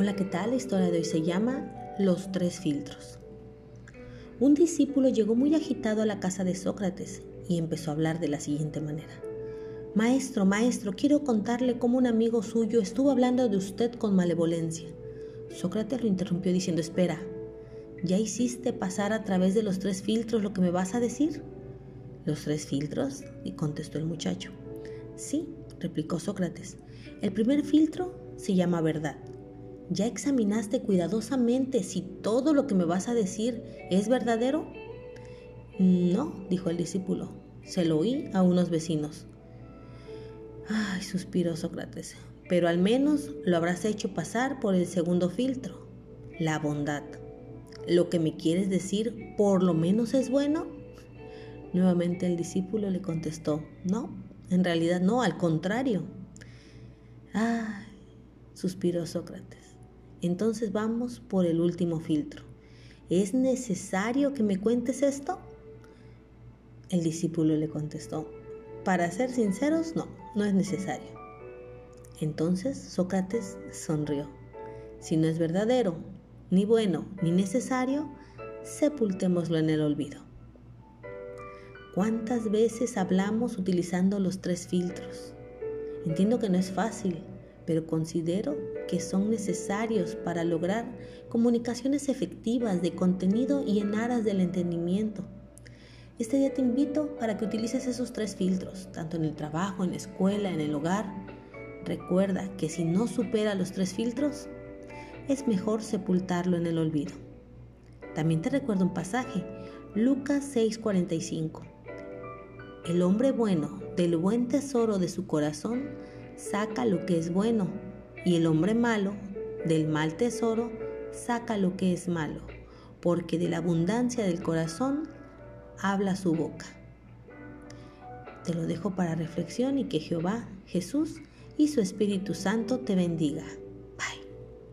Hola, ¿qué tal? La historia de hoy se llama Los tres filtros. Un discípulo llegó muy agitado a la casa de Sócrates y empezó a hablar de la siguiente manera. Maestro, maestro, quiero contarle cómo un amigo suyo estuvo hablando de usted con malevolencia. Sócrates lo interrumpió diciendo, espera, ¿ya hiciste pasar a través de los tres filtros lo que me vas a decir? ¿Los tres filtros? y contestó el muchacho. Sí, replicó Sócrates. El primer filtro se llama verdad. ¿Ya examinaste cuidadosamente si todo lo que me vas a decir es verdadero? No, dijo el discípulo. Se lo oí a unos vecinos. Ay, suspiró Sócrates, pero al menos lo habrás hecho pasar por el segundo filtro, la bondad. ¿Lo que me quieres decir por lo menos es bueno? Nuevamente el discípulo le contestó, no, en realidad no, al contrario. Ay, suspiró Sócrates. Entonces vamos por el último filtro. ¿Es necesario que me cuentes esto? El discípulo le contestó, para ser sinceros, no, no es necesario. Entonces Sócrates sonrió. Si no es verdadero, ni bueno, ni necesario, sepultémoslo en el olvido. ¿Cuántas veces hablamos utilizando los tres filtros? Entiendo que no es fácil, pero considero que son necesarios para lograr comunicaciones efectivas de contenido y en aras del entendimiento. Este día te invito para que utilices esos tres filtros, tanto en el trabajo, en la escuela, en el hogar. Recuerda que si no supera los tres filtros, es mejor sepultarlo en el olvido. También te recuerdo un pasaje, Lucas 6:45. El hombre bueno del buen tesoro de su corazón saca lo que es bueno, y el hombre malo del mal tesoro saca lo que es malo, porque de la abundancia del corazón habla su boca. Te lo dejo para reflexión y que Jehová, Jesús y su Espíritu Santo te bendiga.